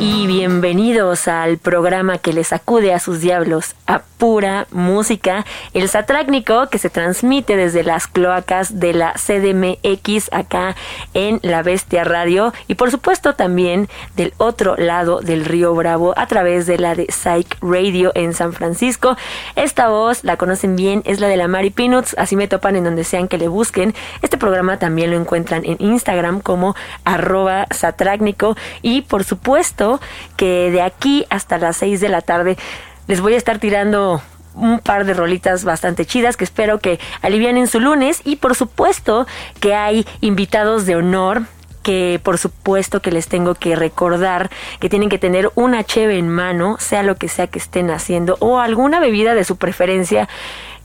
y bienvenidos al programa que les acude a sus diablos a pura música, el Satrácnico que se transmite desde las cloacas de la CDMX acá en La Bestia Radio y por supuesto también del otro lado del río Bravo a través de la de Psych Radio en San Francisco. Esta voz la conocen bien, es la de la Mari Peanuts, así me topan en donde sean que le busquen. Este programa también lo encuentran en Instagram como arroba satrácnico y por supuesto que de aquí hasta las 6 de la tarde les voy a estar tirando un par de rolitas bastante chidas que espero que alivianen su lunes. Y por supuesto que hay invitados de honor que por supuesto que les tengo que recordar que tienen que tener una cheve en mano, sea lo que sea que estén haciendo, o alguna bebida de su preferencia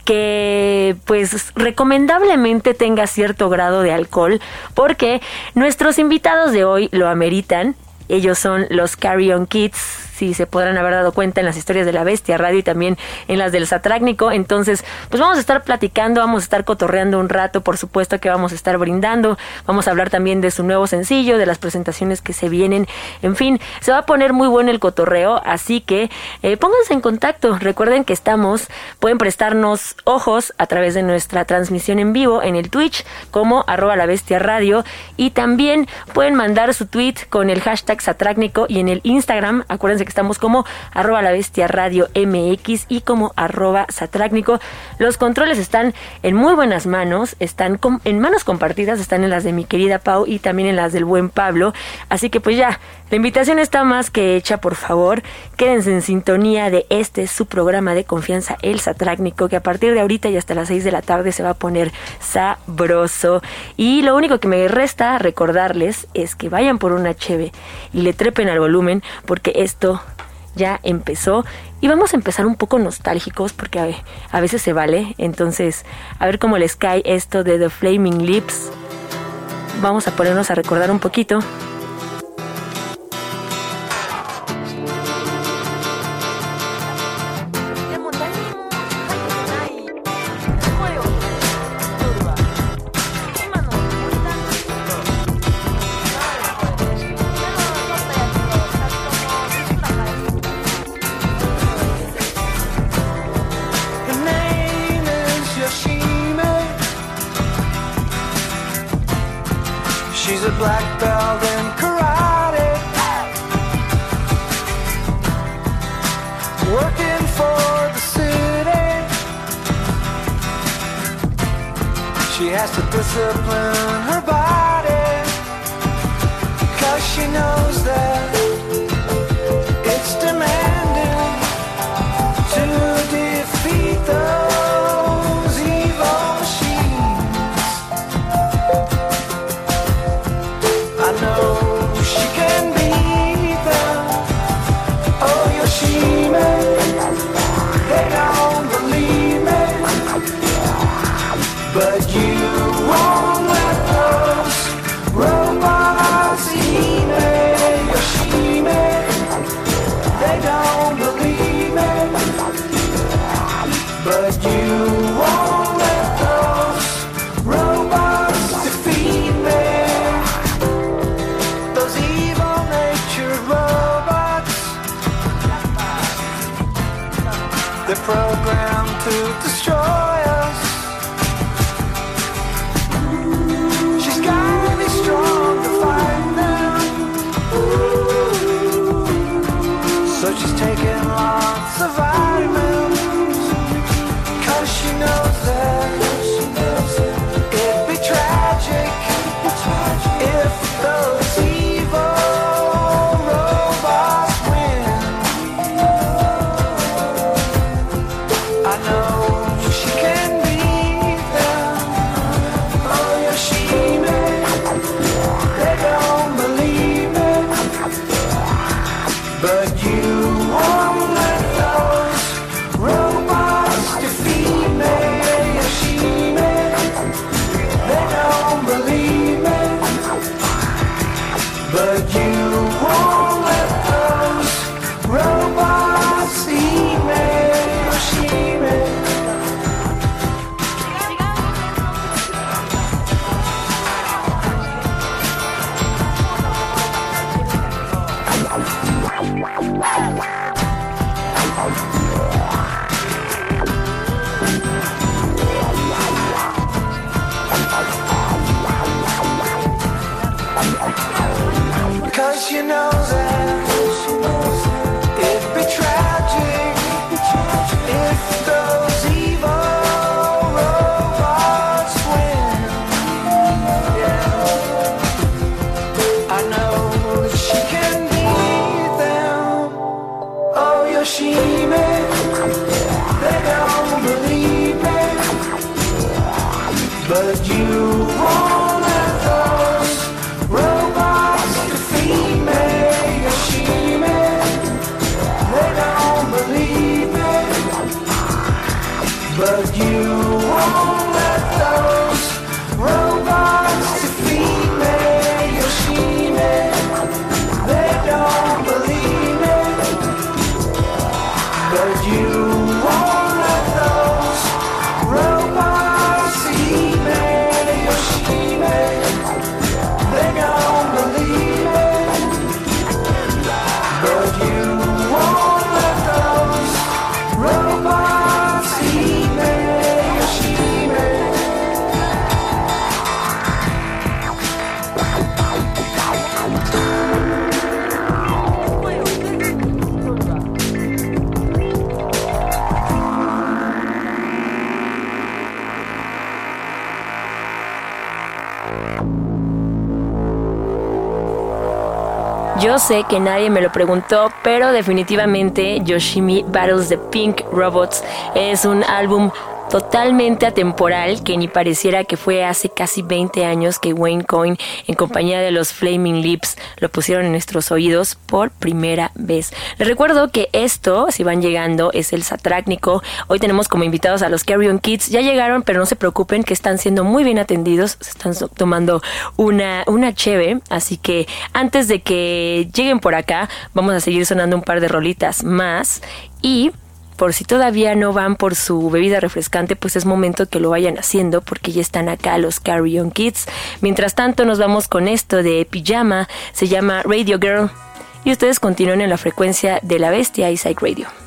que pues recomendablemente tenga cierto grado de alcohol, porque nuestros invitados de hoy lo ameritan ellos son los Carry On Kids si se podrán haber dado cuenta en las historias de la bestia radio y también en las del satrácnico. Entonces, pues vamos a estar platicando, vamos a estar cotorreando un rato, por supuesto que vamos a estar brindando, vamos a hablar también de su nuevo sencillo, de las presentaciones que se vienen, en fin, se va a poner muy bueno el cotorreo, así que eh, pónganse en contacto, recuerden que estamos, pueden prestarnos ojos a través de nuestra transmisión en vivo en el Twitch como arroba la bestia radio y también pueden mandar su tweet con el hashtag satrácnico y en el Instagram, acuérdense que estamos como arroba la bestia radio MX y como arroba satrácnico. Los controles están en muy buenas manos, están en manos compartidas, están en las de mi querida Pau y también en las del buen Pablo. Así que pues ya, la invitación está más que hecha, por favor. Quédense en sintonía de este su programa de confianza, El Satrácnico, que a partir de ahorita y hasta las 6 de la tarde se va a poner sabroso. Y lo único que me resta recordarles es que vayan por una cheve y le trepen al volumen, porque esto ya empezó y vamos a empezar un poco nostálgicos porque a, veces se vale. Entonces, a ver cómo les cae esto de The Flaming Lips. Vamos a ponernos a recordar un poquito. programmed to destroy. But you won't Sé que nadie me lo preguntó, pero definitivamente Yoshimi Battles the Pink Robots es un álbum totalmente atemporal que ni pareciera que fue hace casi 20 años que Wayne Coyne en compañía de los Flaming Lips lo pusieron en nuestros oídos por primera vez. Les recuerdo que esto, si van llegando, es el Satrácnico. Hoy tenemos como invitados a los Carrion Kids. Ya llegaron, pero no se preocupen que están siendo muy bien atendidos. Se están tomando una, una. Así que antes de que lleguen por acá, vamos a seguir sonando un par de rolitas más. Y por si todavía no van por su bebida refrescante, pues es momento que lo vayan haciendo porque ya están acá los Carry On Kids. Mientras tanto nos vamos con esto de pijama, se llama Radio Girl y ustedes continúen en la frecuencia de la bestia Psych Radio.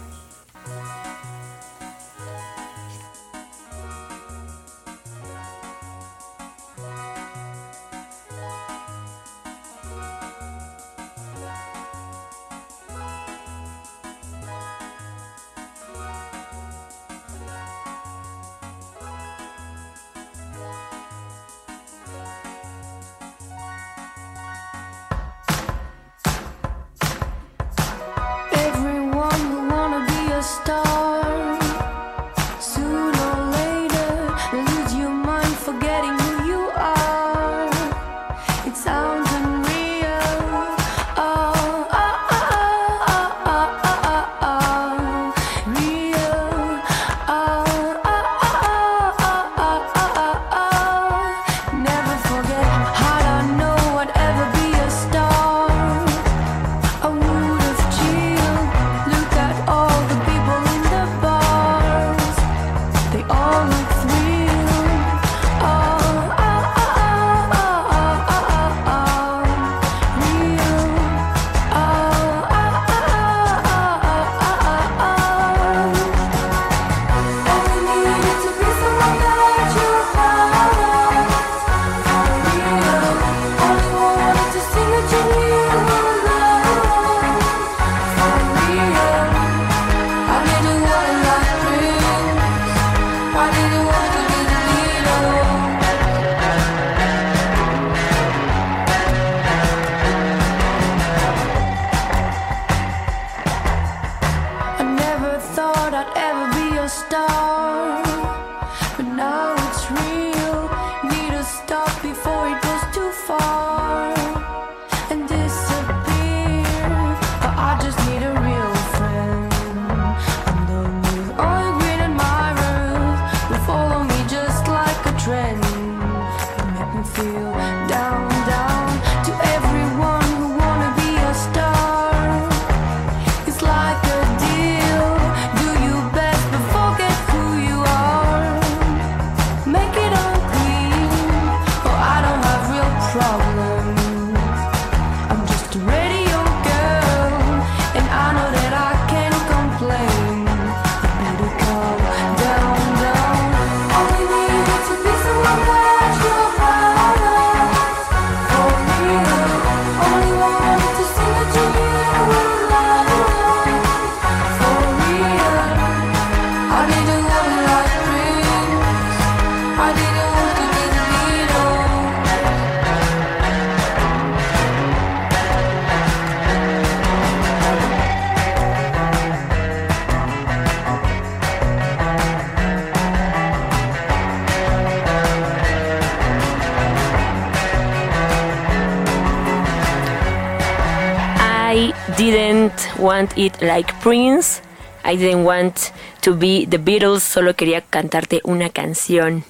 Want it like Prince. I didn't want to be the Beatles. Solo quería cantarte una canción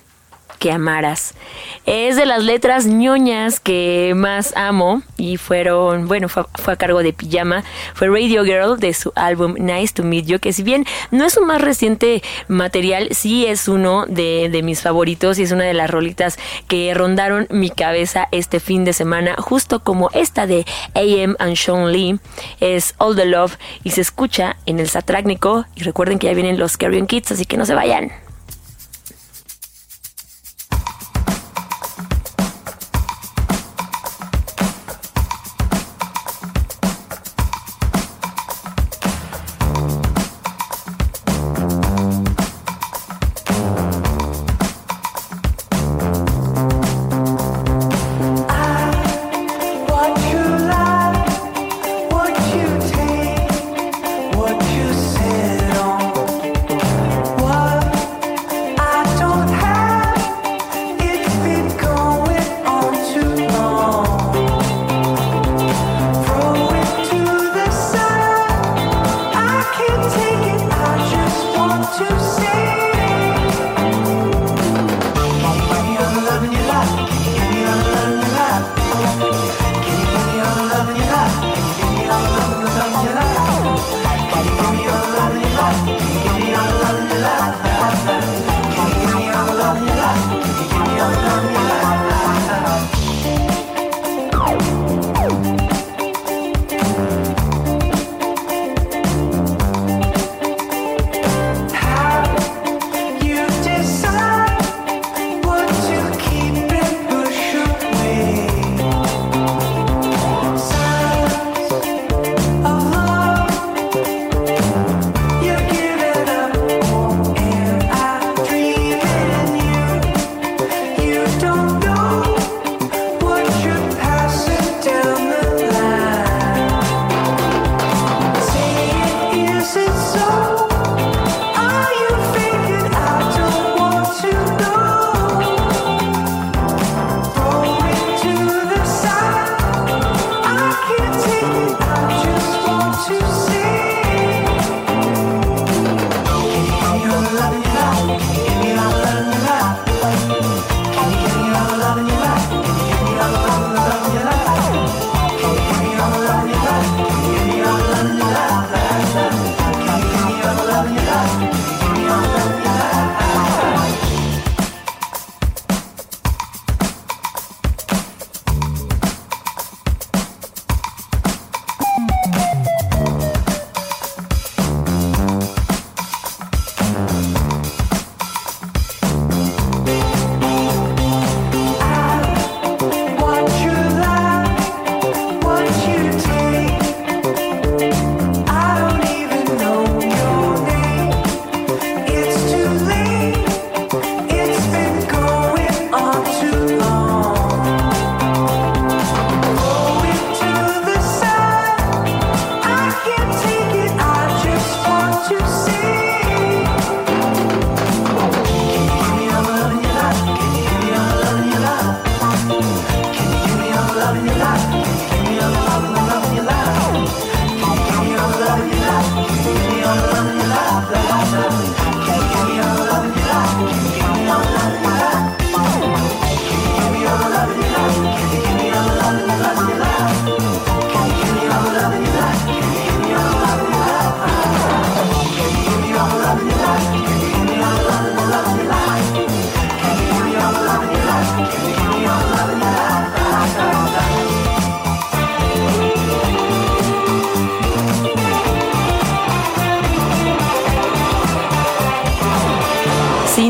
que amaras. Es de las letras ñoñas que más amo y fueron, bueno, fue, a cargo de Pijama, fue Radio Girl de su álbum Nice to Meet You, que si bien no es su más reciente material, sí es uno de, de mis favoritos y es una de las rolitas que rondaron mi cabeza este fin de semana, justo como esta de AM and Sean Lee, es All the Love y se escucha en el Satrácnico y recuerden que ya vienen los Carrion Kids, así que no se vayan.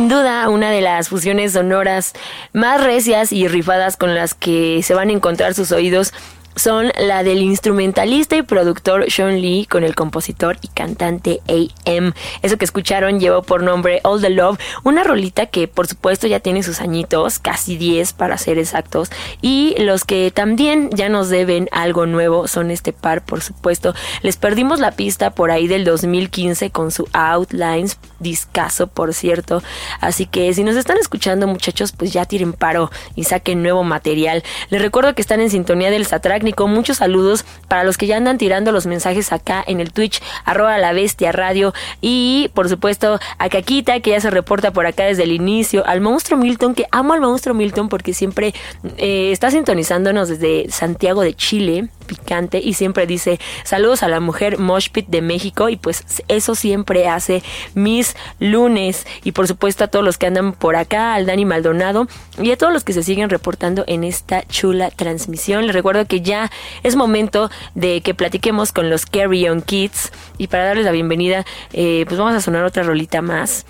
Sin duda, una de las fusiones sonoras más recias y rifadas con las que se van a encontrar sus oídos son la del instrumentalista y productor Sean Lee con el compositor y cantante AM. Eso que escucharon llevó por nombre All the Love, una rolita que por supuesto ya tiene sus añitos, casi 10 para ser exactos, y los que también ya nos deben algo nuevo son este par, por supuesto. Les perdimos la pista por ahí del 2015 con su Outlines, discaso por cierto, así que si nos están escuchando muchachos, pues ya tiren paro y saquen nuevo material. Les recuerdo que están en sintonía del Satrácnico Muchos saludos para los que ya andan tirando los mensajes acá en el Twitch, arroba la bestia radio. Y por supuesto a Caquita, que ya se reporta por acá desde el inicio, al monstruo Milton, que amo al monstruo Milton porque siempre eh, está sintonizándonos desde Santiago de Chile picante y siempre dice saludos a la mujer Moshpit de México y pues eso siempre hace mis lunes y por supuesto a todos los que andan por acá, al Dani Maldonado y a todos los que se siguen reportando en esta chula transmisión. Les recuerdo que ya es momento de que platiquemos con los Carry On Kids y para darles la bienvenida eh, pues vamos a sonar otra rolita más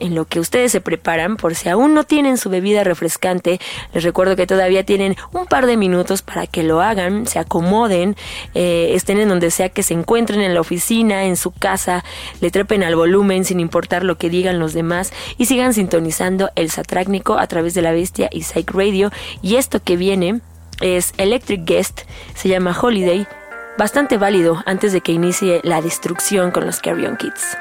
en lo que ustedes se preparan, por si aún no tienen su bebida refrescante, les recuerdo que todavía tienen un par de minutos para que lo hagan, se acomoden, eh, estén en donde sea que se encuentren, en la oficina, en su casa, le trepen al volumen sin importar lo que digan los demás y sigan sintonizando el Satrácnico a través de la Bestia y Psych Radio. Y esto que viene es Electric Guest, se llama Holiday, bastante válido antes de que inicie la destrucción con los Carrion Kids.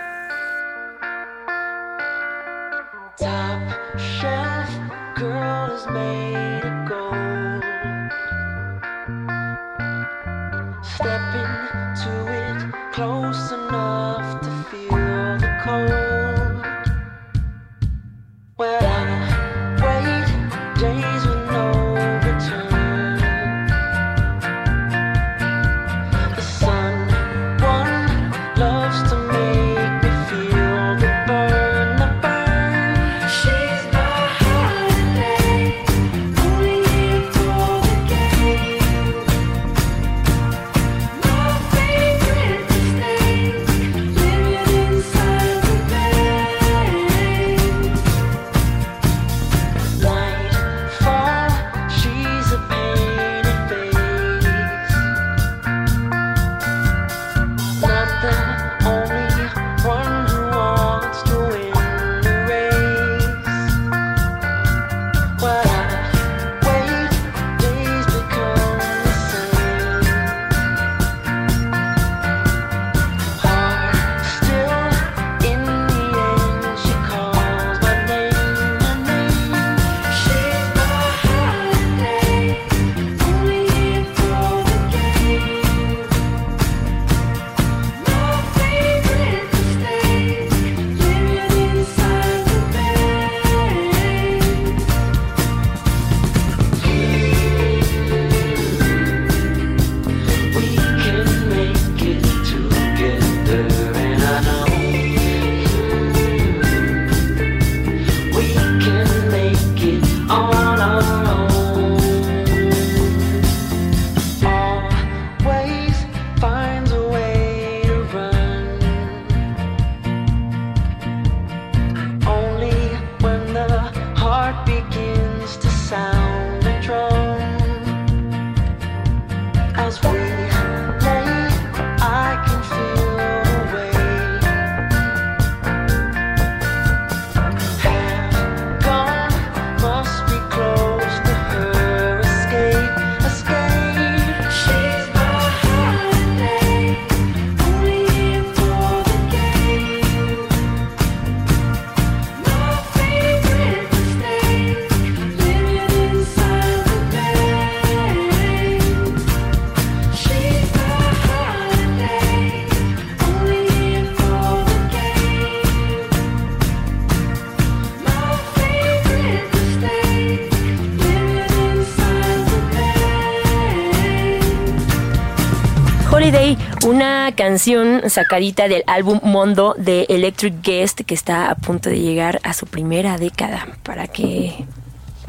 Canción sacadita del álbum Mondo de Electric Guest que está a punto de llegar a su primera década para que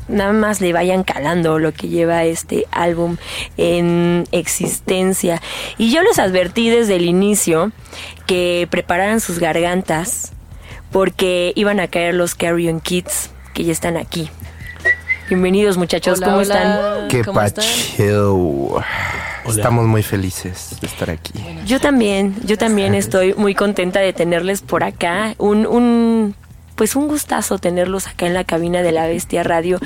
nada más le vayan calando lo que lleva este álbum en existencia. Y yo les advertí desde el inicio que prepararan sus gargantas porque iban a caer los Carrion Kids que ya están aquí. Bienvenidos muchachos, Hola, ¿cómo hola. están? Qué ¿Cómo están? Estamos muy felices de estar aquí. Yo también, yo también estoy muy contenta de tenerles por acá. Un, un, pues un gustazo tenerlos acá en la cabina de la Bestia Radio.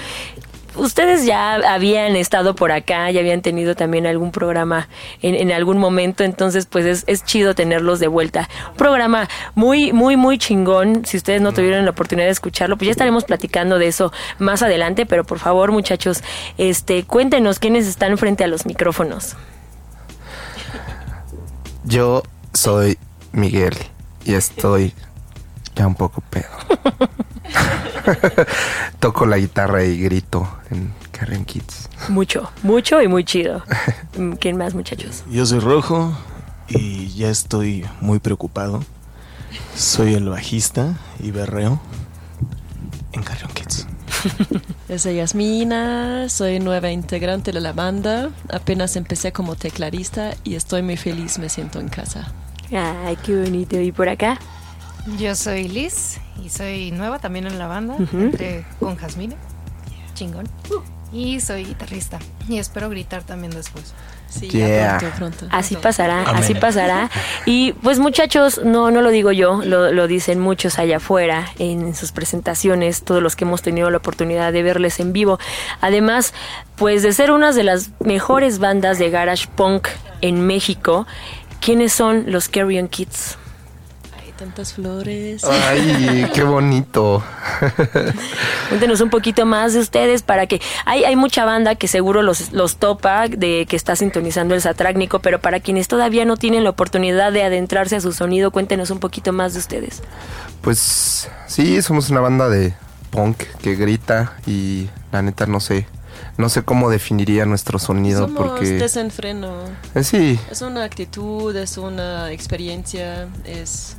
Ustedes ya habían estado por acá, ya habían tenido también algún programa en, en algún momento, entonces pues es, es chido tenerlos de vuelta. Un programa muy, muy, muy chingón. Si ustedes no tuvieron la oportunidad de escucharlo, pues ya estaremos platicando de eso más adelante, pero por favor, muchachos, este, cuéntenos quiénes están frente a los micrófonos. Yo soy Miguel y estoy ya un poco pedo. Toco la guitarra y grito en Carrion Kids. Mucho, mucho y muy chido. ¿Quién más, muchachos? Yo soy Rojo y ya estoy muy preocupado. Soy el bajista y berreo en Carrion Kids. Yo soy Yasmina, soy nueva integrante de la banda. Apenas empecé como tecladista y estoy muy feliz, me siento en casa. Ay, qué bonito. ¿Y por acá? Yo soy Liz y soy nueva también en la banda, Ujú. entré con Jasmine, chingón. Y soy guitarrista y espero gritar también después. Sí, Yeah. ya pronto, pronto. Así pasará, Amén. así pasará. Y pues muchachos, no, no lo digo yo, lo, lo dicen muchos allá afuera en sus presentaciones, todos los que hemos tenido la oportunidad de verles en vivo. Además, pues de ser una de las mejores bandas de garage punk en México, ¿quiénes son los Carrion Kids? Tantas flores. Ay, qué bonito. Cuéntenos un poquito más de ustedes para que hay, hay mucha banda que seguro los, los topa de que está sintonizando el satrácnico, pero para quienes todavía no tienen la oportunidad de adentrarse a su sonido, cuéntenos un poquito más de ustedes. Pues sí, somos una banda de punk que grita y la neta no sé, no sé cómo definiría nuestro sonido Somos porque desenfreno. Eh, sí, Es una actitud, es una experiencia, es...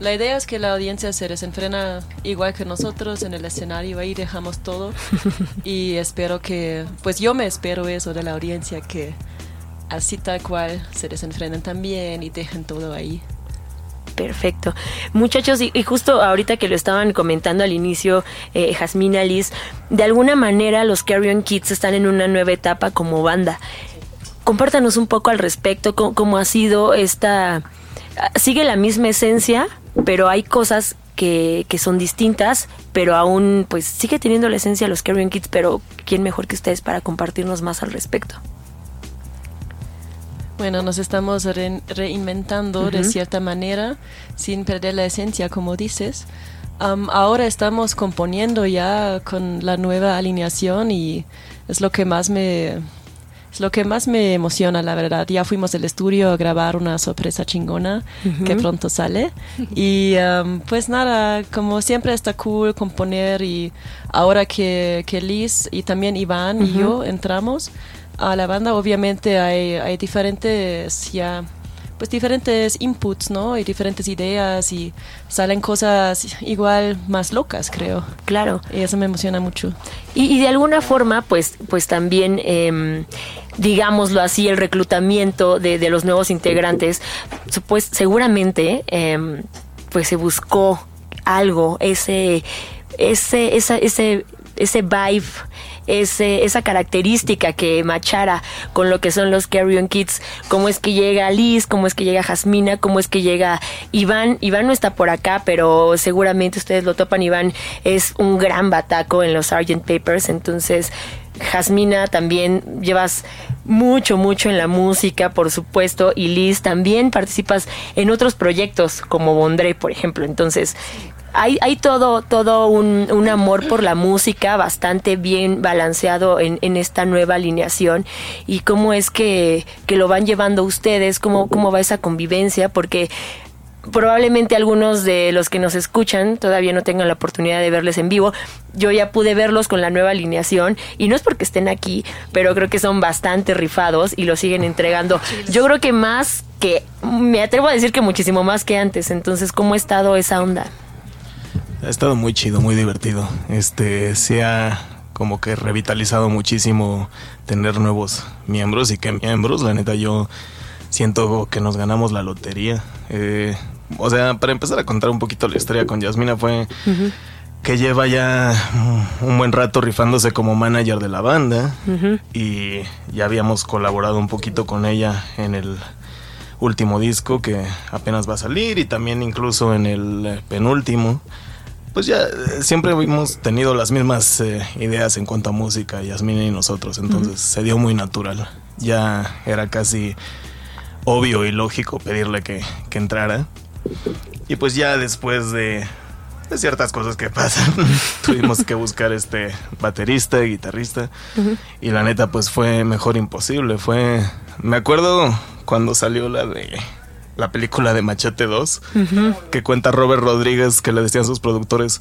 La idea es que la audiencia se desenfrena igual que nosotros en el escenario, ahí dejamos todo y espero que, pues yo me espero eso de la audiencia, que así tal cual se desenfrenen también y dejen todo ahí. Perfecto. Muchachos, y, y justo ahorita que lo estaban comentando al inicio, eh, Jasmina, Liz, de alguna manera los Carrion Kids están en una nueva etapa como banda. Compártanos un poco al respecto, cómo, cómo ha sido esta... Sigue la misma esencia, pero hay cosas que, que son distintas, pero aún pues sigue teniendo la esencia de los Carrion Kids, pero ¿quién mejor que ustedes para compartirnos más al respecto? Bueno, nos estamos re- reinventando de cierta manera, sin perder la esencia, como dices. Am, ahora estamos componiendo ya con la nueva alineación y es lo que más me es lo que más me emociona, la verdad. Ya fuimos al estudio a grabar una sorpresa chingona que pronto sale. Y am, pues nada, como siempre está cool componer y ahora que, que Liz y también Iván y yo entramos a la banda, obviamente hay, hay diferentes ya pues diferentes inputs, ¿no? Y diferentes ideas y salen cosas igual más locas, creo. Claro. Y eso me emociona mucho. Y, y de alguna forma, pues, pues también, em, digámoslo así, el reclutamiento de, de los nuevos integrantes, pues seguramente, em, pues se buscó algo, ese, ese, esa, ese, ese vibe, esa característica que machara con lo que son los Carrion Kids, cómo es que llega Liz, cómo es que llega Jasmina, cómo es que llega Iván. Iván no está por acá, pero seguramente ustedes lo topan. Iván es un gran bataco en los Sgt. Papers, entonces Jasmina también llevas mucho, mucho en la música, por supuesto, y Liz también participas en otros proyectos como Bondré, por ejemplo. Entonces, hay, hay todo, todo un, un amor por la música bastante bien balanceado en, en esta nueva alineación. Y cómo es que, que lo van llevando ustedes, cómo, cómo va esa convivencia, porque probablemente algunos de los que nos escuchan todavía no tengan la oportunidad de verles en vivo. Yo ya pude verlos con la nueva alineación y no es porque estén aquí, pero creo que son bastante rifados y lo siguen entregando. Yo creo que más que, me atrevo a decir que muchísimo más que antes. Entonces, ¿cómo ha estado esa onda? Ha estado muy chido, muy divertido. Este se ha como que revitalizado muchísimo tener nuevos miembros y que miembros, la neta yo siento que nos ganamos la lotería. Eh, o sea, para empezar a contar un poquito la historia con Yasmina fue que lleva ya un buen rato rifándose como manager de la banda y ya habíamos colaborado un poquito con ella en el último disco que apenas va a salir y también incluso en el penúltimo. Pues ya eh, siempre hemos tenido las mismas eh, ideas en cuanto a música, Yasmina y nosotros, entonces se dio muy natural. Ya era casi obvio y lógico pedirle que, que entrara. Y pues ya después de, de ciertas cosas que pasan, tuvimos que buscar este baterista, guitarrista. Y la neta, pues fue mejor imposible. Fue. Me acuerdo cuando salió la de. La película de Machete 2, que cuenta Robert Rodríguez, que le decían sus productores: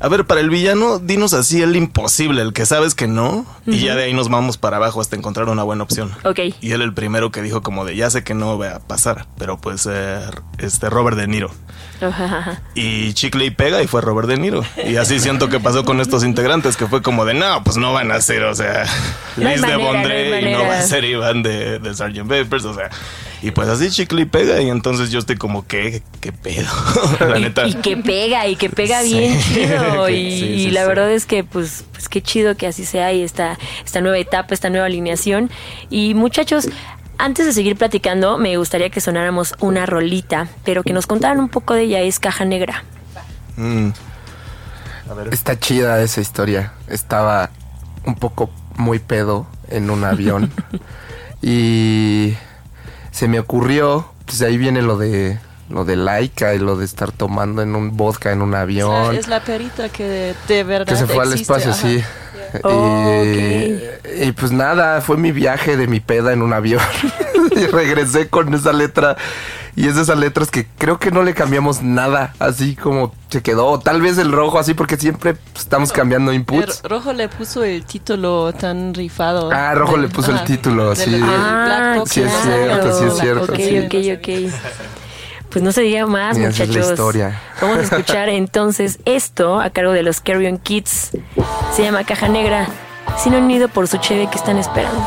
A ver, para el villano, dinos así el imposible, el que sabes que no, y ya de ahí nos vamos para abajo hasta encontrar una buena opción. Ok. Y él el primero que dijo como de ya sé que no va a pasar, pero pues eh, este Robert De Niro. Y chicle y pega y fue Robert De Niro. Y así siento que pasó con estos integrantes, que fue como de no, pues no van a ser, o sea, No Liz de manera, no y no va a ser Iván de, de Sgt. Peppers, o sea. Y pues así chicle y pega y entonces yo estoy como, ¿qué, qué pedo? la neta. Y que pega, y que pega Sí. bien chido. Y, Sí, y sí, la sí. verdad es que, pues, pues qué chido que así sea y esta, esta nueva etapa, esta nueva alineación. Y muchachos, antes de seguir platicando, me gustaría que sonáramos una rolita, pero que nos contaran un poco de ella. Es Caja Negra. Mm. A ver. Está chida esa historia. Estaba un poco muy pedo en un avión. y se me ocurrió, pues ahí viene lo de lo de laica y lo de estar tomando en un vodka en un O sea, avión. es la perita que de, verdad que se fue al existe, espacio, ajá. sí. Oh, y, y pues nada, fue mi viaje de mi peda en un avión. y regresé con esa letra. Y es de esas letras que creo que no le cambiamos nada, así como se quedó. Tal vez el rojo, así porque siempre pues, estamos cambiando inputs. El rojo le puso el título tan rifado. Ah, Rojo le puso el título, del- sí. del Ah, sí es cierto, sí es cierto, Ok, sí. ok, ok. Pues no se diga más, esa es la muchachos. historia. Vamos a escuchar entonces esto a cargo de los Carrion Kids. Se llama Caja Negra. Si no han ido por su cheve, que están esperando?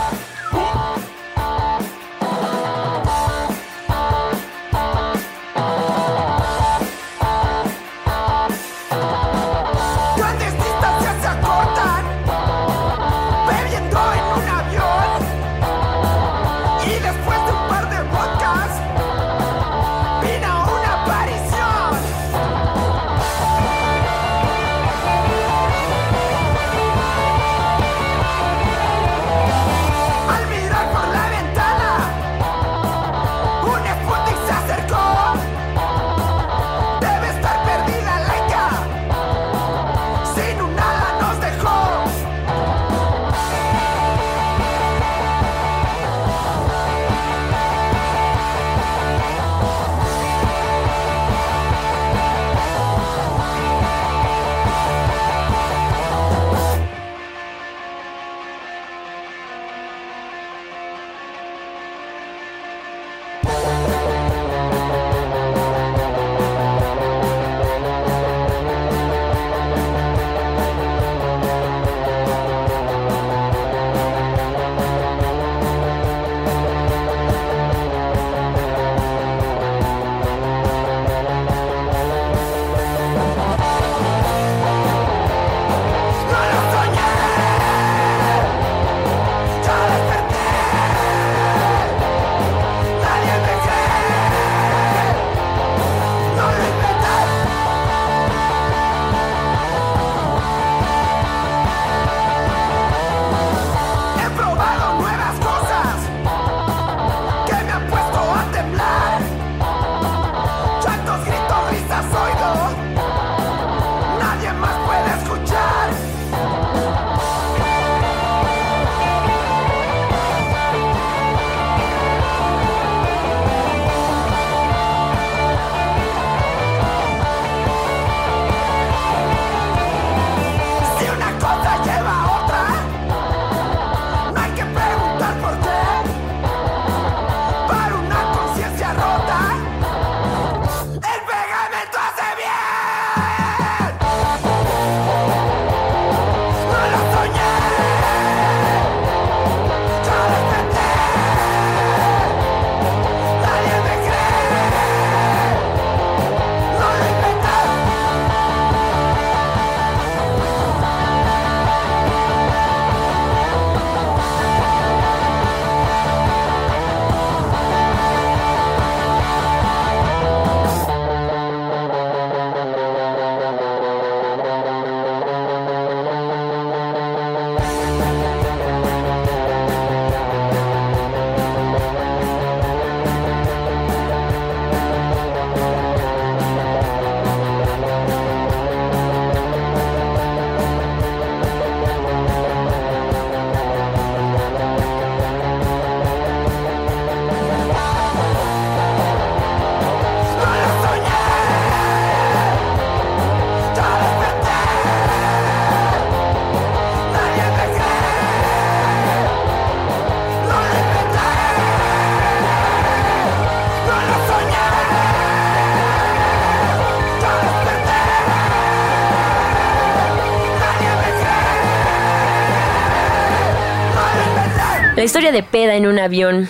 La historia de peda en un avión,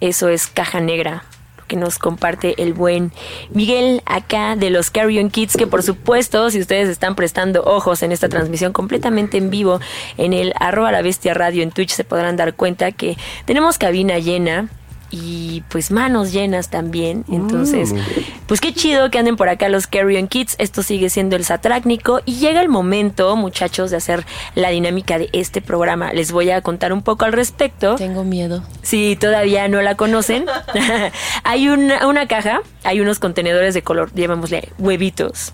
eso es caja negra que nos comparte el buen Miguel acá de los Carrion Kids, que por supuesto, si ustedes están prestando ojos en esta transmisión completamente en vivo en el arroba la bestia radio en Twitch, se podrán dar cuenta que tenemos cabina llena y pues manos llenas también. Entonces, pues qué chido que anden por acá los Carrion Kids. Esto sigue siendo el Satrácnico y llega el momento, muchachos, de hacer la dinámica de este programa. Les voy a contar un poco al respecto. Tengo miedo. Si todavía no la conocen, hay una, una caja, hay unos contenedores de color, llamémosle huevitos.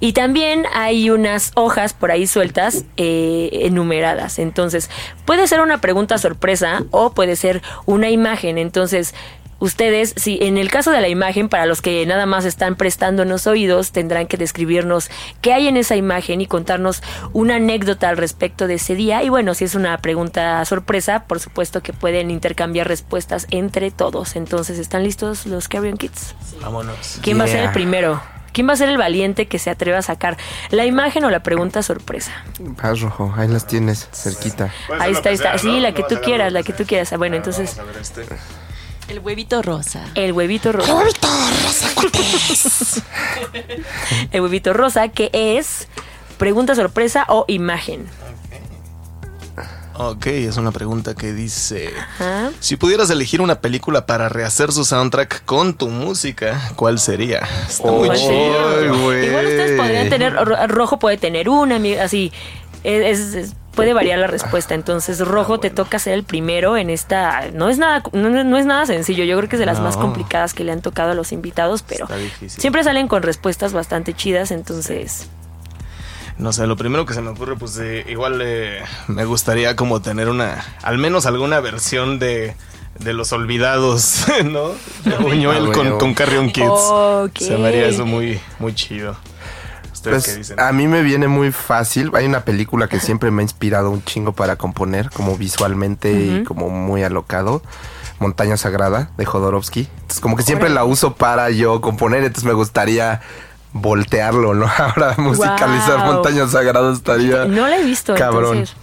Y también hay unas hojas por ahí sueltas eh, enumeradas. Entonces, puede ser una pregunta sorpresa o puede ser una imagen. Entonces, ustedes, si en el caso de la imagen, para los que nada más están prestándonos oídos, tendrán que describirnos qué hay en esa imagen y contarnos una anécdota al respecto de ese día. Y bueno, si es una pregunta sorpresa, por supuesto que pueden intercambiar respuestas entre todos. Entonces, ¿están listos los Carrion Kids? Vámonos. ¿Quién va a ser el primero? ¿Quién va a ser el valiente que se atreva a sacar la imagen o la pregunta sorpresa? Vas, Rojo, ahí las tienes, cerquita. Ahí está, ahí está. Sí, la que tú quieras, la que tú quieras. Ah, Bueno, entonces, El huevito rosa. el huevito rosa. El huevito rosa, que es pregunta sorpresa o imagen. Ok, es una pregunta que dice... Ajá. Si pudieras elegir una película para rehacer su soundtrack con tu música, ¿cuál sería? Está muy ¿Cuál chido. Igual ustedes podrían tener, ro- rojo puede tener una, así, es, es- es- puede variar la respuesta. Entonces, rojo te toca ser el primero en esta, no es nada, no, no es nada sencillo. Yo creo que es de las No. más complicadas que le han tocado a los invitados, pero siempre salen con respuestas bastante chidas. Entonces, No sé, lo primero que se me ocurre, pues eh, igual eh, me gustaría como tener una, al menos alguna versión de, de los olvidados, ¿no? De Buñuel Ah, con, bueno. con Carrion Kids. Se me haría eso muy, muy chido. ¿Ustedes qué Pues dicen? a mí me viene muy fácil. Hay una película que siempre me ha inspirado un chingo para componer, como visualmente y como muy alocado. Montaña Sagrada de Jodorowsky. Entonces, como que siempre la uso para yo componer. Entonces, me gustaría voltearlo, ¿no? Ahora musicalizar Wow. Montaña Sagrada estaría. no la he visto. Cabrón. Entonces,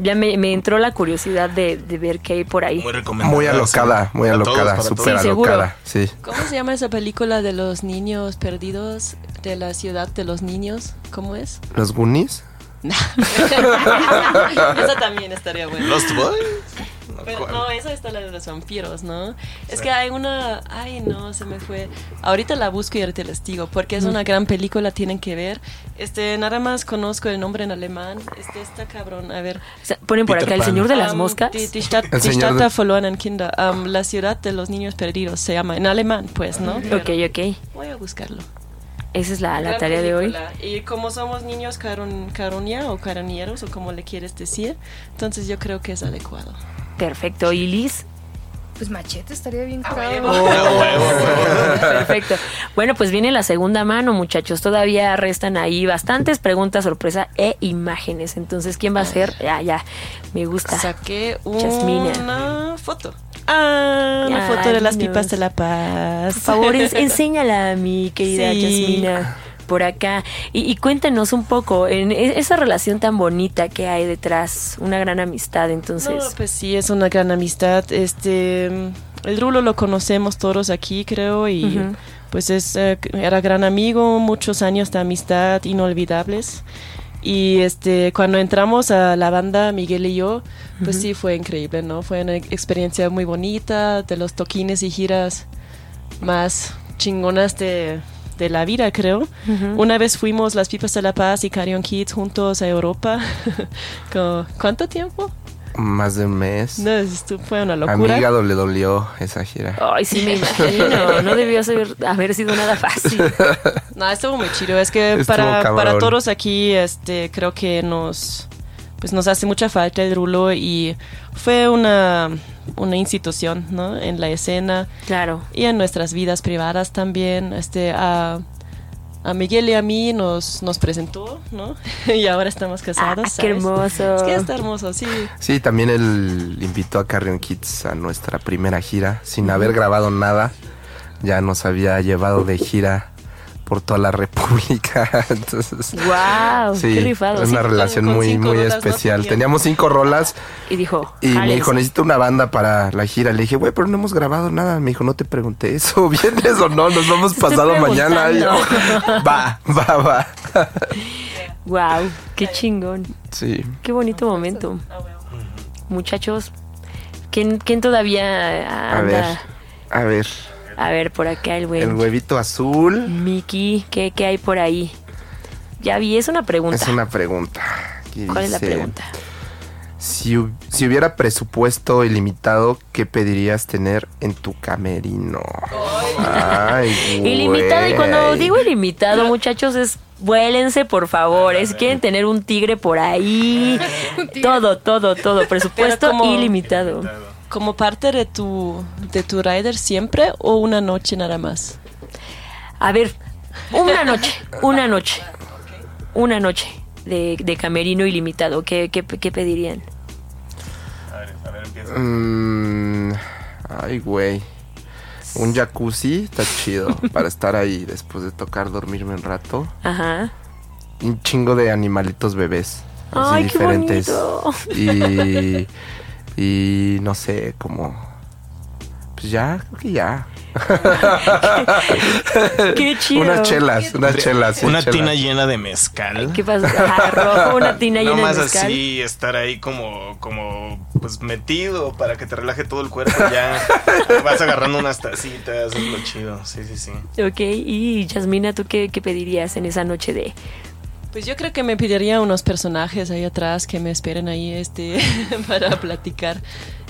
ya me, me entró la curiosidad de, de ver qué hay por ahí. Muy recomendada. Muy alocada, sí. muy alocada, súper. Sí, alocada. Sí. ¿Cómo se llama esa película de los niños perdidos? De la ciudad de los niños. ¿Cómo es? ¿Los Goonies? esa también estaría buena. Lost Boy. Pero, no, esa está la de los vampiros, ¿no? Es que hay una... Ay, no, se me fue. Ahorita la busco y ahorita les digo, porque es una gran película, tienen que ver. Este, nada más conozco el nombre en alemán. Este está cabrón, a ver. O sea, Ponen por Peter acá el Pan. señor de las Um, moscas. Die, die Stadt, El die señor Stadt de- verlorenen Kinder. Um, la ciudad de los niños perdidos se llama. En alemán, pues, ¿no? Ok, ok. Voy a buscarlo. Esa es la, la tarea de hoy. Y como somos niños caron, caronia o caronieros, o como le quieres decir, entonces yo creo que es adecuado. Perfecto. ¿Y Liz? Pues machete estaría bien huevo. curado. Perfecto. Bueno, pues viene la segunda mano, muchachos. Todavía restan ahí bastantes preguntas sorpresa e imágenes. Entonces, ¿quién va a ser? Ya, ya. Me gusta. Saqué una foto. Ah, una Ay, foto de las pipas de la paz. Por favor, ens- enséñala, mi querida Sí. Yasmina, por acá. Y, y cuéntanos un poco, en e- esa relación tan bonita que hay detrás, una gran amistad, entonces. No, pues sí, es una gran amistad. Este, el Rulo lo conocemos todos aquí, creo, y pues es eh, era gran amigo, muchos años de amistad inolvidables. Y este, cuando entramos a la banda, Miguel y yo, pues sí fue increíble, ¿no? Fue una experiencia muy bonita, de los toquines y giras más chingonas de, de la vida, creo. Una vez fuimos las Pipas de la Paz y Carrion Kids juntos a Europa. ¿Cuánto tiempo? Más de un mes. No, esto fue una A mi locura. hígado le dolió esa gira. Ay, sí, me imagino. No debió ser- haber sido nada fácil. No, estuvo muy chido. Es que Estuvo para, cabrón. para todos aquí, este, creo que nos, pues nos hace mucha falta el Rulo y fue una, una institución, ¿no? En la escena Claro. y en nuestras vidas privadas también. Este, a, a Miguel y a mí nos, nos presentó, ¿no? y ahora estamos casados. Ah, qué hermoso. Es que está hermoso, sí. Sí, también él invitó a Carrion Kids a nuestra primera gira, sin haber grabado nada. Ya nos había llevado de gira por toda la república. Entonces, Wow, sí, qué rifado. es una sí. relación muy, muy especial. Teníamos cinco rolas Y dijo, y me dijo, necesito una banda para la gira. Le dije, güey, pero no hemos grabado nada. Me dijo, no te pregunté eso, ¿vienes o no? Nos vamos pasado mañana. Y yo, va, va, va. Wow, qué chingón. Sí. Qué bonito momento. Muchachos, ¿quién, quién todavía A ver, anda? a ver. A ver, por acá el El buen huevito azul Miki, ¿qué, ¿qué hay por ahí? Ya vi, es una pregunta. es una pregunta. ¿Cuál es la pregunta? Si, si hubiera presupuesto ilimitado, ¿qué pedirías tener en tu camerino? Ay, Ilimitado, y cuando digo ilimitado, muchachos, es vuélense, por favor. Es quieren tener un tigre por ahí. todo, todo, todo. Presupuesto ilimitado. ¿Como parte de tu, de tu rider siempre o una noche nada más? A ver, una noche, una noche, una noche de, de camerino ilimitado. ¿Qué, qué, qué pedirían? A ver, a ver, empieza. Mm, ay, güey. Un jacuzzi está chido para estar ahí después de tocar, dormirme un rato. Ajá. Un chingo de animalitos bebés. así Ay, qué diferentes. bonito. Y, y no sé, como... Pues ya, creo que ya. Qué chido. Unas chelas, unas chelas. sí, Una chelas. tina llena de mezcal. ¿Qué pasa? Rojo, una tina No llena más de mezcal. así, estar ahí como, como, pues metido para que te relaje todo el cuerpo. Ya vas agarrando unas tacitas, es lo chido. Sí, sí, sí. Ok, y Yasmina, ¿tú qué, qué pedirías en esa noche de... Pues yo creo que me pediría unos personajes ahí atrás que me esperen ahí este para platicar.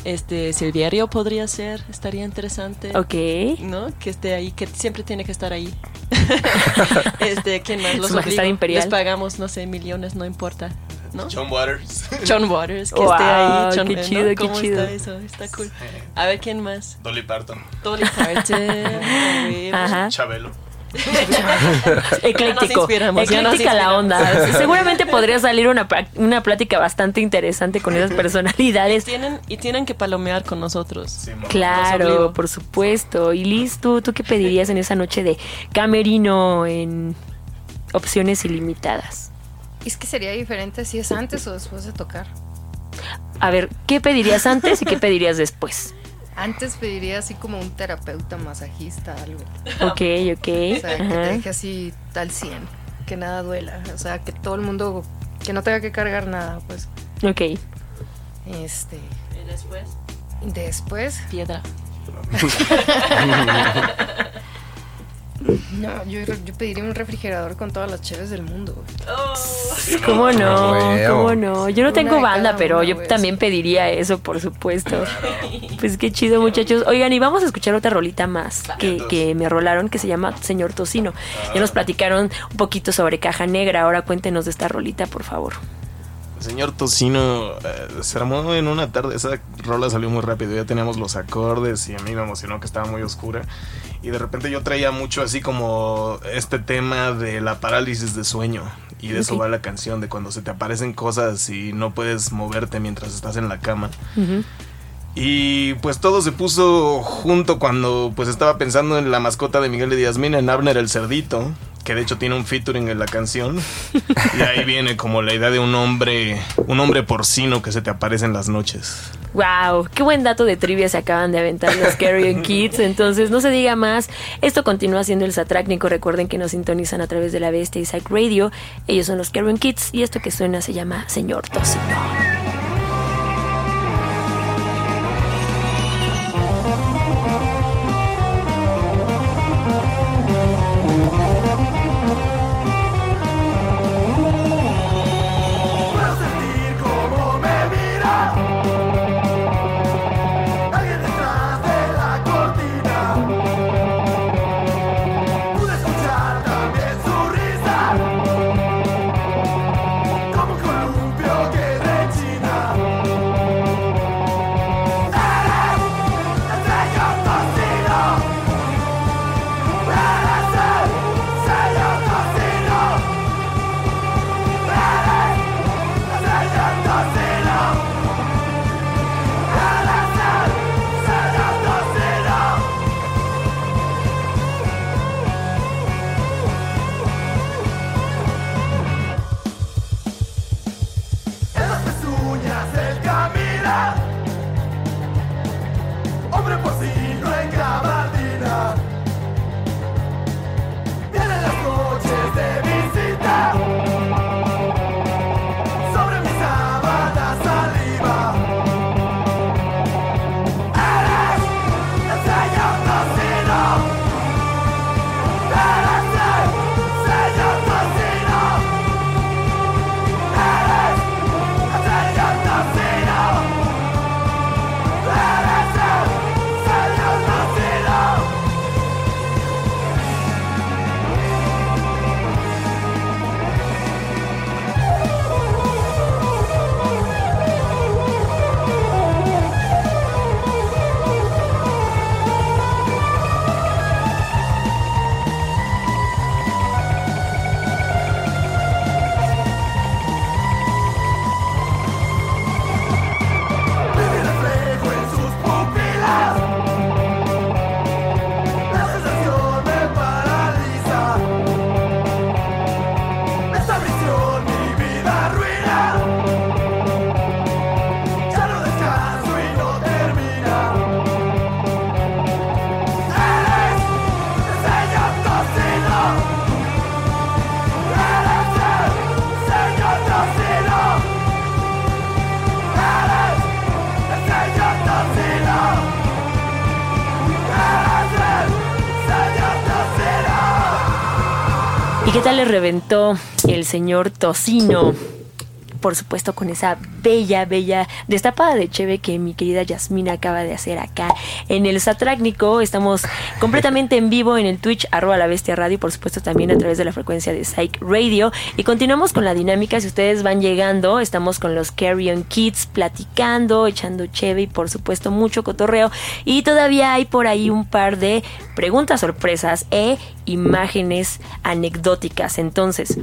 Este Silverio podría ser, estaría interesante. Ok. ¿No? Que esté ahí, que siempre tiene que estar ahí. este, ¿quién más? Los Majestad obligo. Imperial. Les pagamos, no sé, millones, no importa. ¿No? John Waters. John Waters, que Wow, esté ahí. John, qué ¿no? chido, qué ¿Cómo chido. está eso? Está cool. A ver, ¿quién más? Dolly Parton. Dolly Parton. Ajá. Chabelo. Ecléctico. Ecléctica la onda. Seguramente podría salir una, una plática bastante interesante con esas personalidades. Tienen, y tienen que palomear con nosotros. Sí, Claro, por supuesto. Y Liz, ¿tú, ¿tú qué pedirías en esa noche de camerino en opciones ilimitadas? Es que sería diferente si es antes o después de tocar. A ver, ¿qué pedirías antes y qué pedirías después? Antes pediría así como un terapeuta masajista, algo. Ok, ok. O sea, que te deje así al 100, que nada duela. O sea, que todo el mundo, que no tenga que cargar nada, pues. Ok. Este. Y después, Después, piedra. no, yo, yo pediría un refrigerador con todas las cheves del mundo. güey. ¿Cómo no? ¿Cómo no? Yo no tengo banda, pero yo también pediría eso, por supuesto. Pues qué chido, muchachos. Oigan, y vamos a escuchar otra rolita más que, que me rolaron, que se llama Señor Tocino. Ya nos platicaron un poquito sobre Caja Negra. Ahora cuéntenos de esta rolita, por favor. Señor Tocino eh, se armó en una tarde. Esa rola salió muy rápido. Ya teníamos los acordes y a mí me emocionó que estaba muy oscura. Y de repente yo traía mucho así como este tema de la parálisis de sueño. Y de eso va la canción, de cuando se te aparecen cosas y no puedes moverte mientras estás en la cama. Y pues todo se puso junto cuando pues estaba pensando en la mascota de Miguel de Díaz-Mina, en Abner el Cerdito, que de hecho tiene un featuring en la canción. Y ahí viene como la idea de un hombre, un hombre porcino que se te aparece en las noches. Wow, qué buen dato de trivia se acaban de aventar los Carrion Kids. Entonces, no se diga más. Esto continúa siendo el Satrácnico. Recuerden que nos sintonizan a través de la Bestia Psych Radio. Ellos son los Carrion Kids y esto que suena se llama Señor Tocino. Le reventó el señor Tocino? Por supuesto, con esa bella, bella destapada de cheve que mi querida Yasmina acaba de hacer acá en el Satrácnico. Estamos completamente en vivo en el Twitch, arroba la bestia radio, y por supuesto también a través de la frecuencia de Psych Radio. Y continuamos con la dinámica. Si ustedes van llegando, estamos con los Carrion Kids platicando, echando cheve y por supuesto mucho cotorreo. Y todavía hay por ahí un par de preguntas sorpresas e imágenes anecdóticas. Entonces,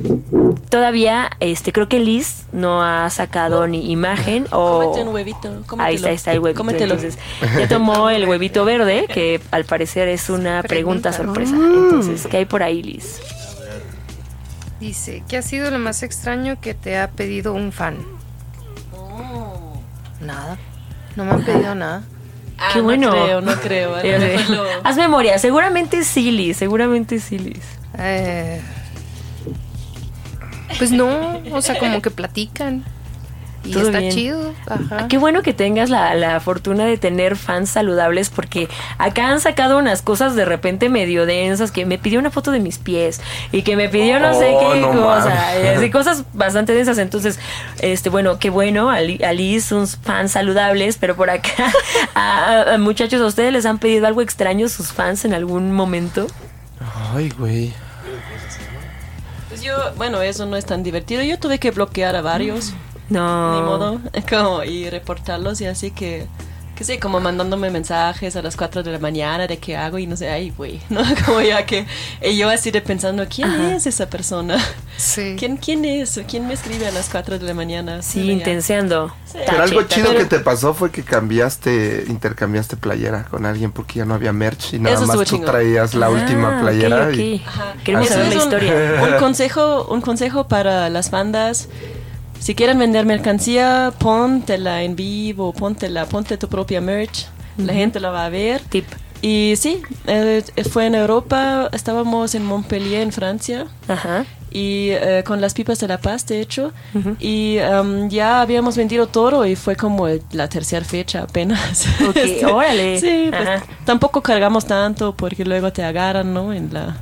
todavía este creo que Liz no ha sacado ni imagen o Cómete un huevito. Cómetelo. ahí está, ahí está el huevito. Cómetelo. Entonces, ya tomó el huevito verde, que al parecer es una pregunta, Pregunta, sorpresa. Entonces, ¿qué hay por ahí, Liz? Dice, ¿qué ha sido lo más extraño que te ha pedido un fan? Nada. No me han pedido nada. Ah, Qué bueno. No creo, no creo. Haz memoria, seguramente sí, Liz, seguramente sí, Liz. Eh, pues no, o sea, como que platican. Y Todo está bien. chido. Ajá. Qué bueno que tengas la, la fortuna de tener fans saludables porque acá han sacado unas cosas de repente medio densas que me pidió una foto de mis pies y que me pidió no sé Oh, qué no cosa, y así cosas bastante densas. Entonces, este bueno, qué bueno, Ali- Alice, son fans saludables, pero por acá, a- a- a muchachos, ¿a ustedes les han pedido algo extraño sus fans en algún momento? Ay, güey. Pues yo, bueno, eso no es tan divertido. Yo tuve que bloquear a varios. No. Ni modo. Como, y reportarlos y así que... Que sí, como mandándome mensajes a las 4 de la mañana de qué hago y no sé, ay, güey, ¿no? Como ya que... Y yo así de pensando, ¿quién es esa persona? Sí. ¿Quién, ¿Quién es? ¿Quién me escribe a las 4 de la mañana? Sí, ya. intenseando. Pero algo chido que te pasó fue que cambiaste, intercambiaste playera con alguien porque ya no había merch y nada Eso más tú traías la Ah, última playera. ok. y- Queremos saber la historia. Un consejo, un consejo para las bandas. Si quieren vender mercancía, póntela en vivo, póntela, ponte tu propia merch. La gente la va a ver. Tip. Y sí, eh, fue en Europa, estábamos en Montpellier, en Francia, Ajá. y eh, con las pipas de la paz, de hecho, y em, ya habíamos vendido todo y fue como el- la tercera fecha apenas. Ok, órale. Sí, pues Ajá. tampoco cargamos tanto porque luego te agarran, ¿no? En la,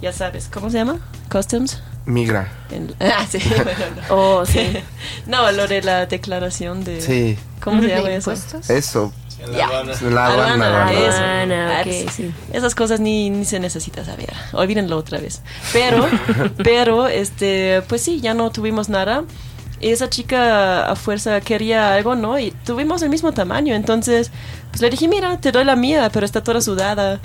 ya sabes, ¿cómo se llama? Customs. Migra. En- ah, sí, bueno, no. Oh, sí. No, lo de la declaración de... Sí, ¿Cómo se ¿De llama eso? impuestos? eso. En la Ya. aduana. La eso. Aduana, Ah, ok, pues, sí. Esas cosas ni, ni se necesita saber. Olvídenlo otra vez. Pero, pero, este, pues sí, ya no tuvimos nada. Y esa chica a fuerza quería algo, ¿no? Y tuvimos el mismo tamaño. Entonces, pues le dije, mira, te doy la mía, pero está toda sudada.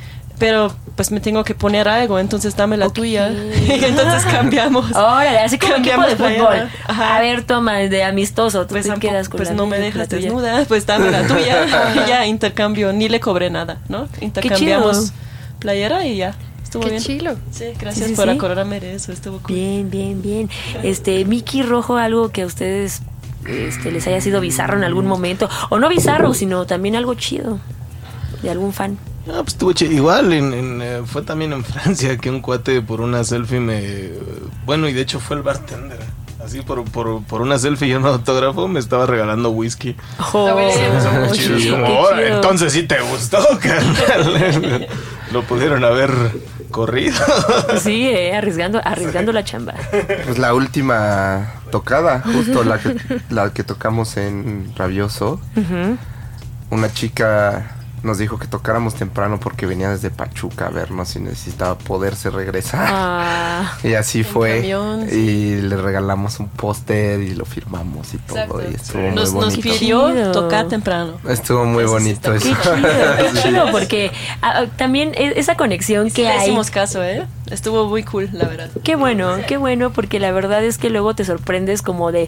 Pero, pues me tengo que poner algo, entonces dame la tuya. y entonces cambiamos. Órale, así como equipo Cambiamos de playera. fútbol. Ajá. A ver, toma, de amistoso. Tú Pues, te quedas con pues la no me dejas tuya. desnuda, pues dame la tuya. y ya intercambio, ni le cobré nada, ¿no? Intercambiamos playera y ya. Estuvo Qué bien. chilo. Sí, gracias Sí, sí, por sí. acordarme de eso, estuvo cool. Bien, bien, bien. Este, Mickey Rojo, algo que a ustedes este, les haya sido bizarro en algún momento. O no bizarro, sino también algo chido. De algún fan. Ah, pues estuvo Igual, en, en, eh, fue también en Francia que un cuate por una selfie me... Bueno, y de hecho fue el bartender. Así por, por, por una selfie y un autógrafo me estaba regalando whisky. Oh, chido. Como. "Órale, entonces sí te gustó, carnal. Lo pudieron haber corrido. Sí, eh, arriesgando, arriesgando la chamba. Pues la última tocada, justo la que, la que tocamos en Rabioso. Una chica nos dijo que tocáramos temprano porque venía desde Pachuca a vernos y necesitaba poderse regresar. Ah, Y así fue. camión, sí. Y le regalamos un póster y lo firmamos y todo. Exacto. Y estuvo muy Nos, nos bonito. pidió Chido. tocar temprano. Estuvo muy Eso bonito eso. qué chido, qué Sí. chido, porque ah, también e- esa conexión Sí que hay. hicimos caso, ¿eh? Estuvo muy cool, la verdad. Qué bueno, qué bueno, porque la verdad es que luego te sorprendes como de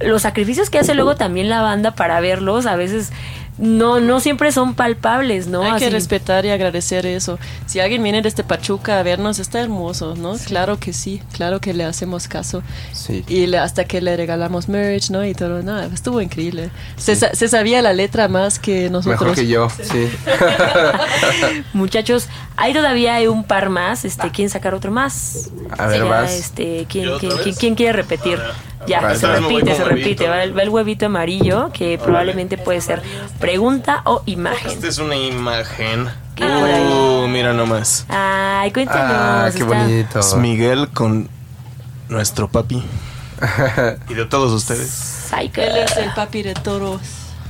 los sacrificios que hace luego también la banda para verlos, a veces no, no siempre son palpables, ¿no? Hay que Así- respetar y agradecer eso. Si alguien viene desde Pachuca a vernos, está hermoso, ¿no? Claro que sí, claro que le hacemos caso. Sí. Y le- hasta que le regalamos merch, ¿no? Y todo, no, estuvo increíble. Se, sa- se sabía la letra más que nosotros. Mejor que yo, sí. Muchachos, ahí todavía hay un par más. Este, ¿quién sacar otro más? A ver, vas. Este, ¿quién, ¿Yo otra quién, quién- quién quiere repetir? Ya, se repite, se repite. Va el, va el huevito amarillo, que probablemente puede ser pregunta o imagen. Esta es una imagen. Uh, mira nomás. Ah, Ay, cuéntanos. Ah, qué está- bonito. Es Miguel con nuestro papi. y de todos ustedes. Psycho. Él es el papi de toros.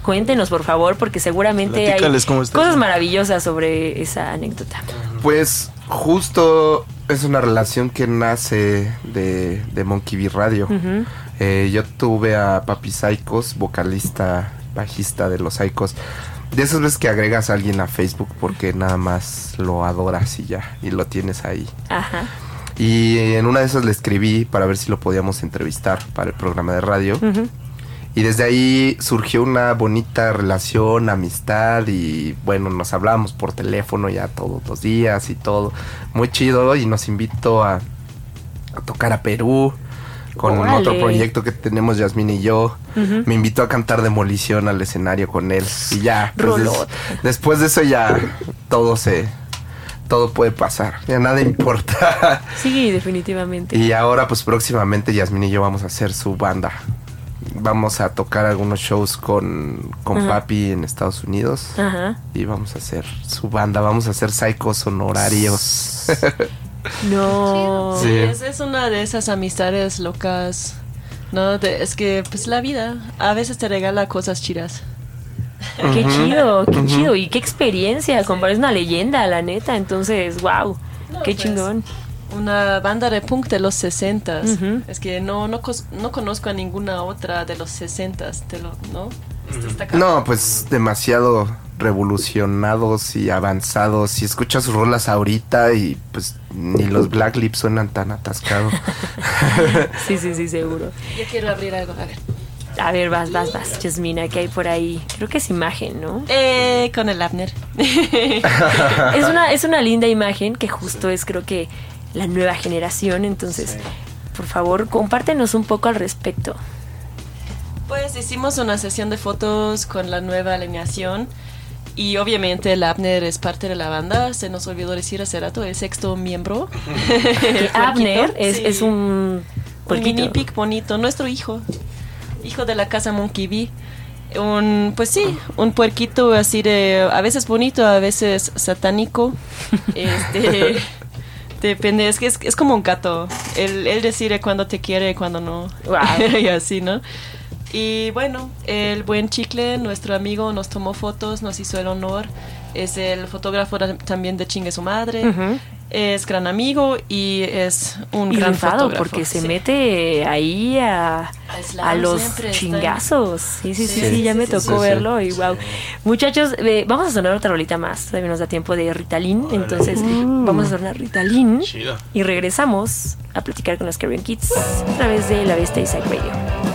Cuéntenos, por favor, porque seguramente hay Platícales cosas maravillosas sobre esa anécdota. Pues justo es una relación que nace de, de Monkey Bee Radio. Ujú. Eh, yo tuve a Papi Psychos, vocalista, bajista de los Psychos. De esas veces que agregas a alguien a Facebook porque nada más lo adoras y ya, y lo tienes ahí. Ajá. Y en una de esas le escribí para ver si lo podíamos entrevistar para el programa de radio. Y desde ahí surgió una bonita relación, amistad y bueno, nos hablábamos por teléfono ya todos los días y todo. Muy chido y nos invitó a, a tocar a Perú con otro proyecto que tenemos Yasmín y yo. Me invitó a cantar Demolición al escenario con él y ya. pues, des- después de eso ya todo se... Todo puede pasar, ya nada importa. Sí, definitivamente. Y ahora pues próximamente Yasmín y yo vamos a hacer su banda. Vamos a tocar algunos shows con, con Ajá. Papi en Estados Unidos. Ajá. Y vamos a hacer su banda, vamos a hacer psychos honorarios. No. Sí. Es, es una de esas amistades locas. No, De- es que pues la vida a veces te regala cosas chidas. Qué chido, qué chido. Y qué experiencia. Compares una leyenda, la neta. Entonces, wow. No, qué pues, chingón. Una banda de punk de los 60 Ujú. Es que no, no, no conozco a ninguna otra de los 60 te lo, ¿no? Este no, pues demasiado revolucionados y avanzados. Y escuchas sus rolas ahorita y pues ni los Black Lips suenan tan atascados. Sí, sí, sí, seguro. Yo quiero abrir algo, a ver. A ver, vas, vas, vas. Jasmina, ¿qué hay por ahí? Creo que es imagen, ¿no? Eh, con el Abner. Es una, es una linda imagen que justo es, creo que, la nueva generación. Entonces, por favor, compártenos un poco al respecto. Pues hicimos una sesión de fotos con la nueva alineación y obviamente el Abner es parte de la banda. Se nos olvidó decir hace rato, el sexto miembro. Abner es, Sí. es un Un mini pig bonito, nuestro hijo. Hijo de la casa Monkey Bee. Un, pues sí, un puerquito así de, a veces bonito, a veces satánico. Este, depende, es que es, es como un gato. Él, él decide cuándo te quiere y cuándo no. Wow. y así, ¿no? Y bueno, el buen Chicle, nuestro amigo, nos tomó fotos, nos hizo el honor. Es el fotógrafo también de Chingue su madre. Es gran amigo y es un Y gran fotógrafo. porque se mete ahí a, a los chingazos. Sí, sí, sí, Sí, sí, sí, ya sí, me sí, tocó sí, sí. verlo y wow. Muchachos, eh, vamos a sonar otra rolita más. Todavía nos da tiempo de Ritalin. Entonces, vamos a sonar Ritalin. Chido. Y regresamos a platicar con los Caribbean Kids a través de la Bestia Isaac Radio.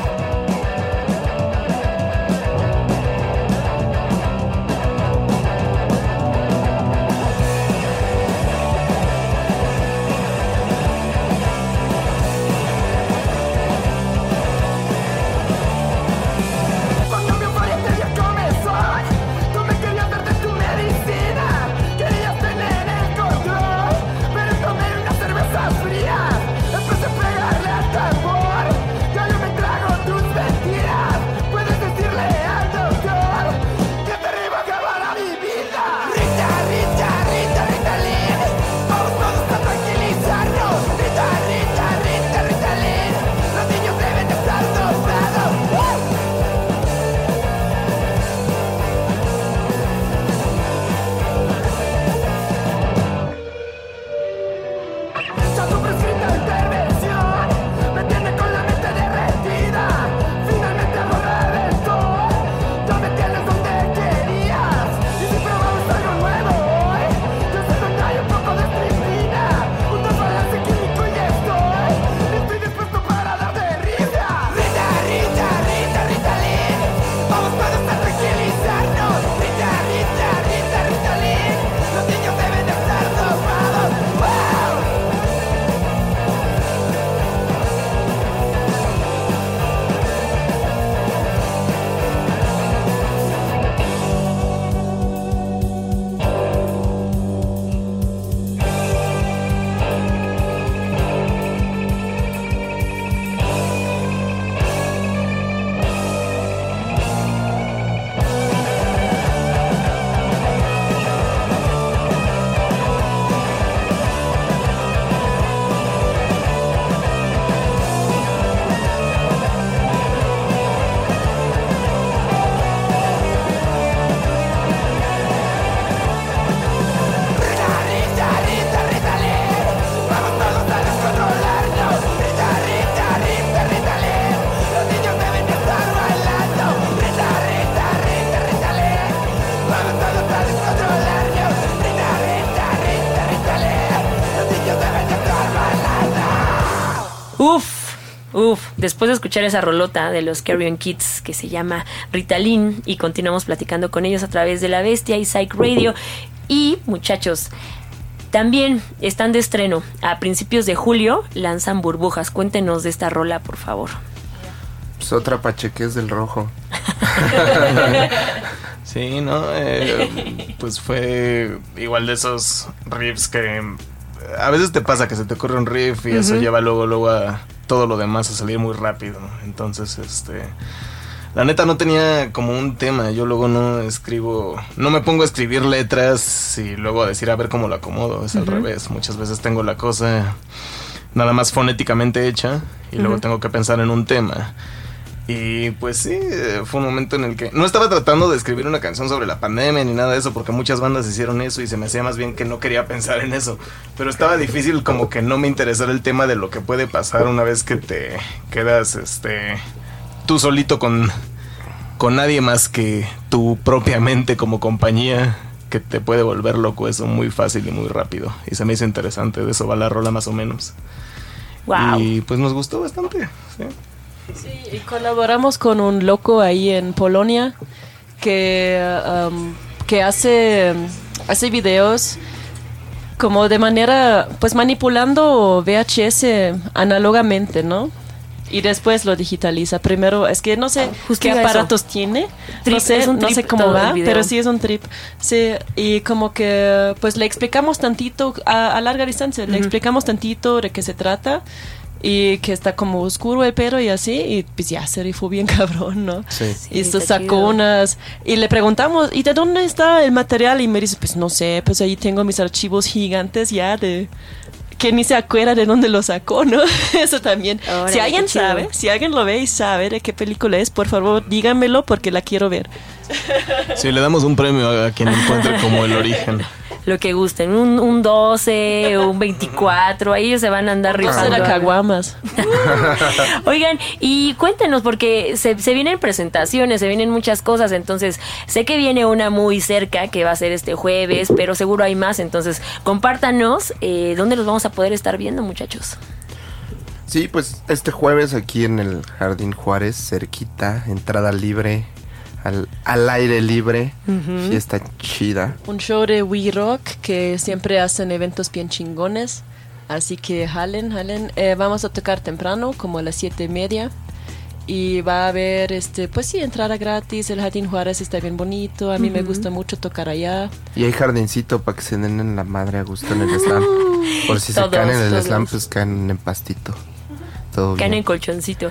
Después de escuchar esa rolota de los Carrion Kids que se llama Ritalin y continuamos platicando con ellos a través de La Bestia y Psych Radio. Y muchachos, también están de estreno. A principios de julio lanzan burbujas. Cuéntenos de esta rola, por favor. Pues otra pachequez del rojo. Sí, ¿no? Eh, pues fue igual de esos riffs que a veces te pasa que se te ocurre un riff y eso lleva luego, luego a todo lo demás a salir muy rápido. Entonces, este... La neta no tenía como un tema, yo luego no escribo, no me pongo a escribir letras y luego a decir a ver cómo lo acomodo, es al revés. Muchas veces tengo la cosa nada más fonéticamente hecha y luego tengo que pensar en un tema. Y pues sí, fue un momento en el que no estaba tratando de escribir una canción sobre la pandemia ni nada de eso, porque muchas bandas hicieron eso y se me hacía más bien que no quería pensar en eso. Pero estaba difícil como que no me interesara el tema de lo que puede pasar una vez que te quedas este tú solito con, con nadie más que tu propia mente como compañía que te puede volver loco eso muy fácil y muy rápido. Y se me hizo interesante, de eso va la rola más o menos. Wow. Y pues nos gustó bastante. sí. Sí, y colaboramos con un loco ahí en Polonia que, um, que hace, hace videos como de manera, pues manipulando VHS análogamente, ¿no? Y después lo digitaliza. Primero, es que no sé Justo qué eso. aparatos tiene. Trip, no sé, no sé cómo va, pero sí es un trip. Sí, y como que pues le explicamos tantito a, a larga distancia, le explicamos tantito de qué se trata y que está como oscuro el pelo y así y pues ya se rifó bien cabrón, ¿no? Sí. y sacó chido. unas y le preguntamos ¿y de dónde está el material? y me dice pues no sé, pues ahí tengo mis archivos gigantes ya de que ni se acuerda de dónde lo sacó, ¿no? Eso también. Órale, si alguien sabe, si alguien lo ve y sabe de qué película es, por favor díganmelo porque la quiero ver. Sí, le damos un premio a quien encuentre como el origen. Lo que gusten, un, un 12 o un 24, ahí ellos se van a andar Vamos a hacer rifando. a caguamas. Oigan, y cuéntenos, porque se, se vienen presentaciones, se vienen muchas cosas, entonces sé que viene una muy cerca que va a ser este jueves, pero seguro hay más, entonces compártanos eh, dónde los vamos a poder estar viendo, muchachos. Sí, pues este jueves aquí en el Jardín Juárez, cerquita, entrada libre, al, al aire libre, fiesta chida. Un show de We Rock que siempre hacen eventos bien chingones. Así que jalen, jalen. Eh, vamos a tocar temprano, como a las siete y media. Y va a haber, este, pues sí, entrada gratis. El Jardín Juárez está bien bonito. A mí me gusta mucho tocar allá. Y hay jardincito para que se den en la madre a gusto en el slam. Por si Todos, se caen en el todos. slam, pues caen en pastito. Todo Caen bien. en colchoncito.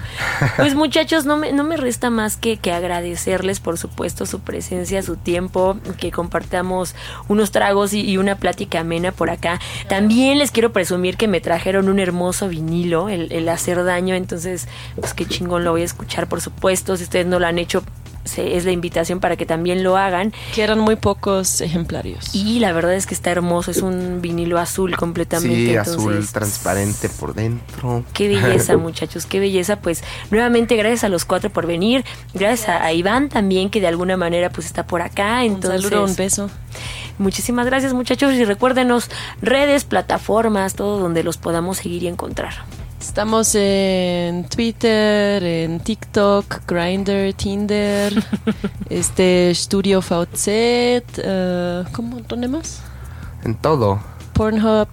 Pues muchachos, no me, no me resta más que, que agradecerles, por supuesto, su presencia, su tiempo, que compartamos unos tragos y, y una plática amena por acá. También les quiero presumir que me trajeron un hermoso vinilo, el, el hacer daño, entonces, pues qué chingón lo voy a escuchar, por supuesto. Si ustedes no lo han hecho, se- es la invitación para que también lo hagan. Que eran muy pocos ejemplarios. Y la verdad es que está hermoso, es un vinilo azul completamente. Sí, azul transparente por dentro. Qué belleza, muchachos, qué belleza. Pues nuevamente gracias a los cuatro por venir. Gracias a, a Iván también, que de alguna manera pues está por acá. un Entonces, saludo, un beso. muchísimas gracias, muchachos. Y recuérdenos redes, plataformas, todo donde los podamos seguir y encontrar. Estamos en Twitter, en TikTok, Grindr, Tinder, este Studio VZ, eh, ¿cómo? ¿Dónde más? En todo, Pornhub.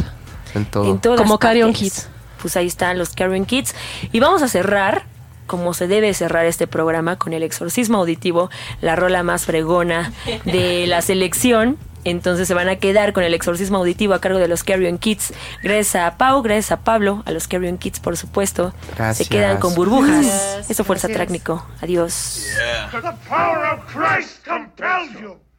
en todo. En todas Como Carrion. Kids. Pues ahí están los Carrion Kids. Y vamos a cerrar, como se debe cerrar este programa, con el exorcismo auditivo, la rola más fregona de la selección. Entonces se van a quedar con el exorcismo auditivo a cargo de los Carrion Kids. Gracias a Pau, gracias a Pablo, a los Carrion Kids, por supuesto. Gracias. Se quedan con burbujas. Gracias. Eso fue el Gracias. Satrácnico. Adiós. The